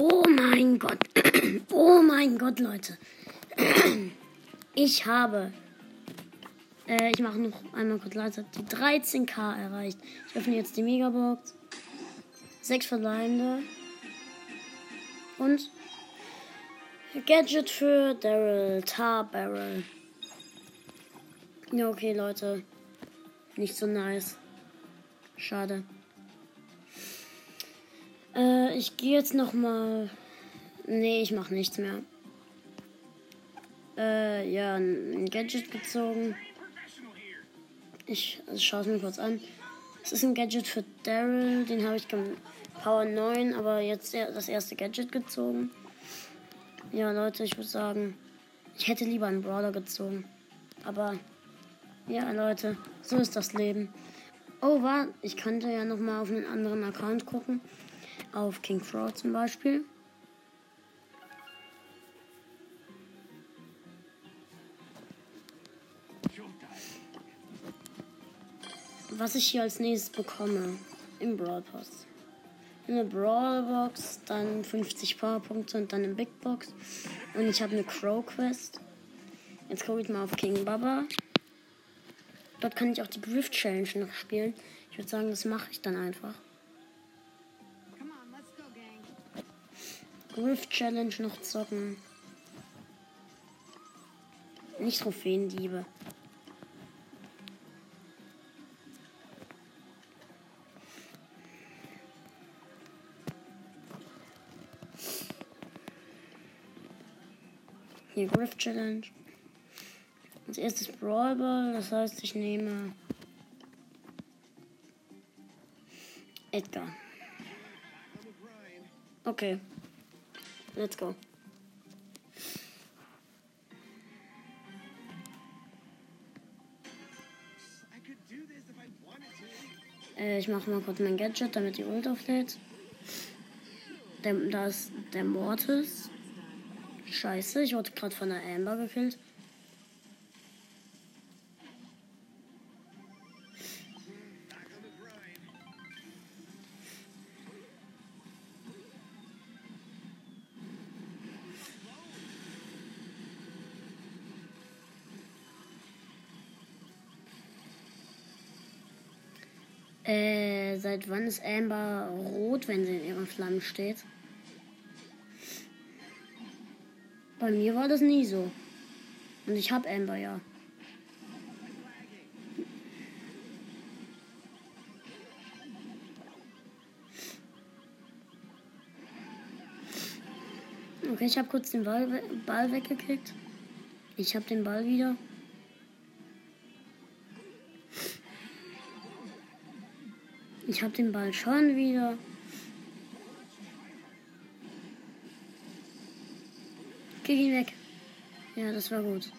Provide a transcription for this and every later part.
Oh mein Gott. Oh mein Gott, Leute. Ich habe. Äh, ich mache noch einmal kurz leiser. Die 13k erreicht. Ich öffne jetzt die Megabox. Sechs verbleibende. Und. Gadget für Daryl. Tar Barrel. Ja, okay, Leute. Nicht so nice. Schade. Äh, ich gehe jetzt noch mal. Nee, ich mache nichts mehr. Äh, ja, ein Gadget gezogen. Ich also schaue es mir kurz an. Es ist ein Gadget für Daryl, den habe ich Power 9, aber jetzt das erste Gadget gezogen. Ja, Leute, ich würde sagen, ich hätte lieber einen Brawler gezogen. Aber ja, Leute, so ist das Leben. Oh, war, ich könnte ja noch mal auf einen anderen Account gucken. Auf King Fraud zum Beispiel. Was ich hier als nächstes bekomme im Brawl Pass. Eine Brawl Box, dann 50 Powerpunkte und dann eine Big Box. Und ich habe eine Crow Quest. Jetzt gucke ich mal auf King Baba. Dort kann ich auch die Grift Challenge noch spielen. Ich würde sagen, das mache ich dann einfach. Grift Challenge noch zocken. Nicht Trophäendiebe. Hier Griff Challenge. Als erstes Brawl Ball, das heißt, ich nehme Edgar. Okay. Let's go. Äh, ich mache mal kurz mein Gadget, damit die Ult auflädt. Da ist der Mortis. Scheiße, ich wurde gerade von der Amber gekillt. Äh, seit wann ist Amber rot, wenn sie in ihren Flammen steht? Bei mir war das nie so. Und ich hab Amber ja. Okay, ich habe kurz den Ball, Ball weggekriegt. Ich habe den Ball wieder. Ich habe den Ball schon wieder. Kick ihn weg. Ja, das war gut.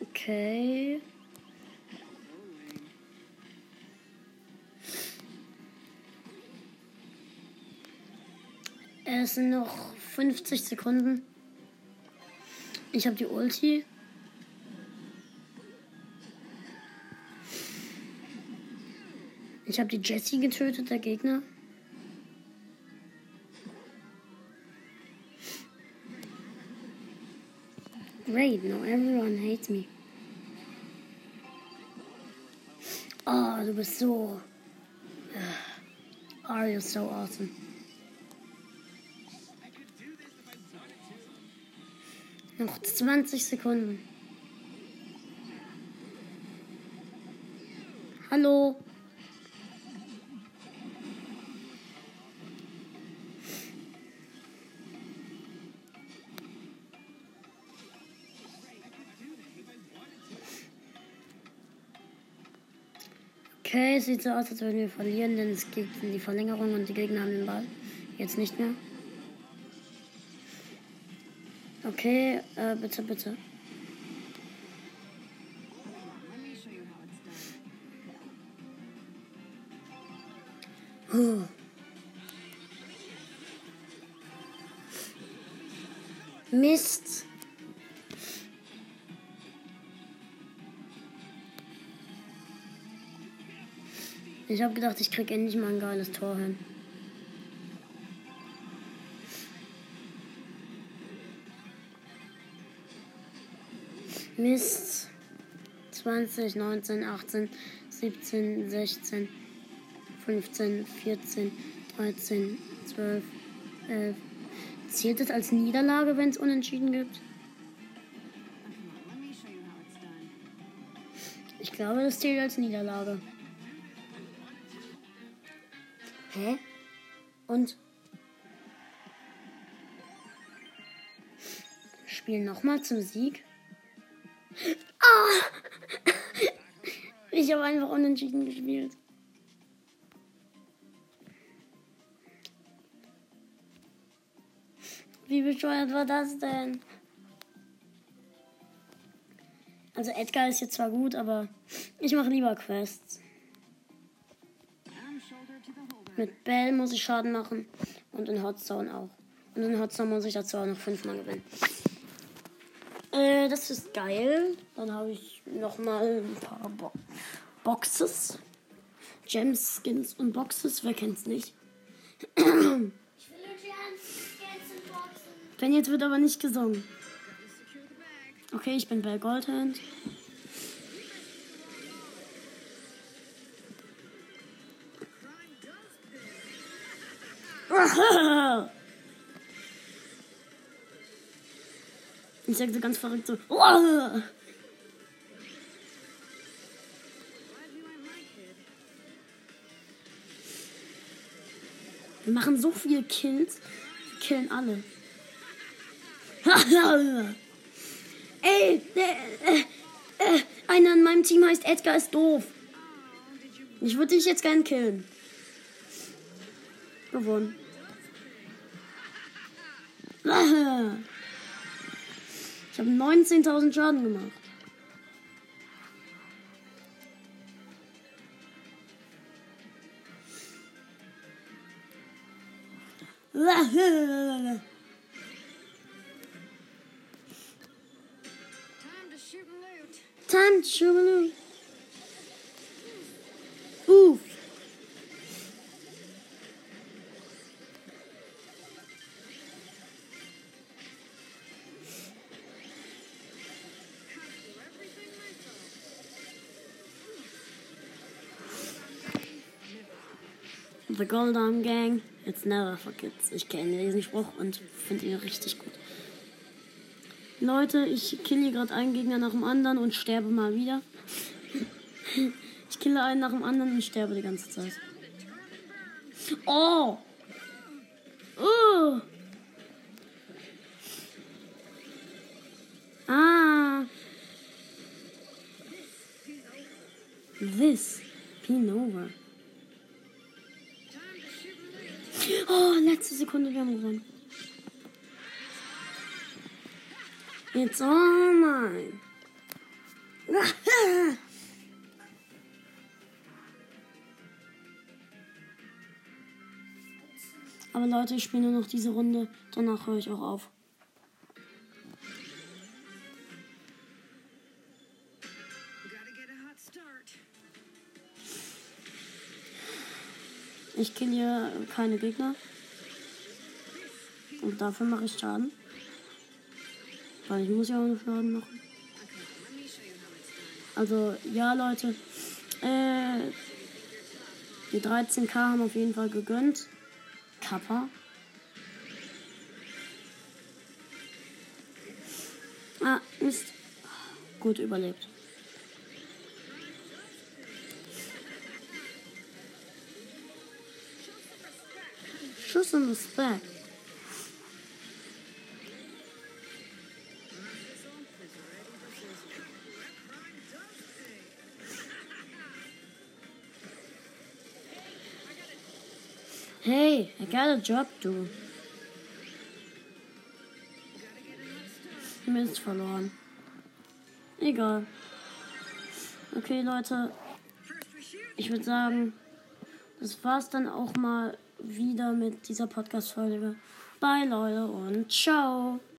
Okay. Es sind noch 50 Sekunden. Ich habe die Ulti. Ich habe die Jessie getötet, der Gegner. Great, now everyone hates me. Oh, du bist so. Are you so awesome? Noch 20 Sekunden. Hallo. Okay, sieht so aus, als würden wir verlieren, denn es geht in die Verlängerung und die Gegner haben den Ball. Jetzt nicht mehr. Okay, äh, bitte, bitte. Mist. Ich habe gedacht, ich krieg endlich mal ein geiles Tor hin. Mist. 20, 19, 18, 17, 16, 15, 14, 13, 12, 11. Zählt das als Niederlage, wenn es Unentschieden gibt? Ich glaube, das zählt als Niederlage. Hä? Und? Spielen nochmal zum Sieg? Ah! Ich habe einfach unentschieden gespielt. Wie bescheuert war das denn? Also Edgar ist jetzt zwar gut, aber ich mache lieber Quests. Mit Bell muss ich Schaden machen und in Hotstone auch. Und in Hotstone muss ich dazu auch noch fünfmal gewinnen. Äh, das ist geil. Dann habe ich noch mal ein paar Bo Boxes. Gems, Skins und Boxes. Wer kennt's nicht? Wenn jetzt wird aber nicht gesungen. Okay, ich bin bei Goldhand. Ich sag so ganz verrückt so. Wir machen so viele Kills. Wir killen alle. Ey, äh, äh, einer in meinem Team heißt Edgar ist doof. Ich würde dich jetzt gern killen. Gewonnen. Ich habe 19.000 Schaden gemacht. Time to shoot The Golden Gang, it's never for kids. Ich kenne diesen Spruch und finde ihn richtig gut. Leute, ich kille gerade einen Gegner nach dem anderen und sterbe mal wieder. Ich kille einen nach dem anderen und sterbe die ganze Zeit. Oh! Oh! Ah! This. Pinova. Oh, letzte Sekunde, wir haben gewonnen. It's all mine. Aber Leute, ich spiele nur noch diese Runde. Danach höre ich auch auf. Ich kenne hier keine Gegner. Und dafür mache ich Schaden. Weil ich muss ja auch noch Schaden machen. Also, ja, Leute. Äh, die 13k haben auf jeden Fall gegönnt. Kappa. Ah, Mist. Gut überlebt. Schuss in das Back. Hey, I got a job, du. Mist verloren. Egal. Okay, Leute. Ich würde sagen, das war's dann auch mal wieder mit dieser Podcast-Folge. Bye, Leute, und ciao.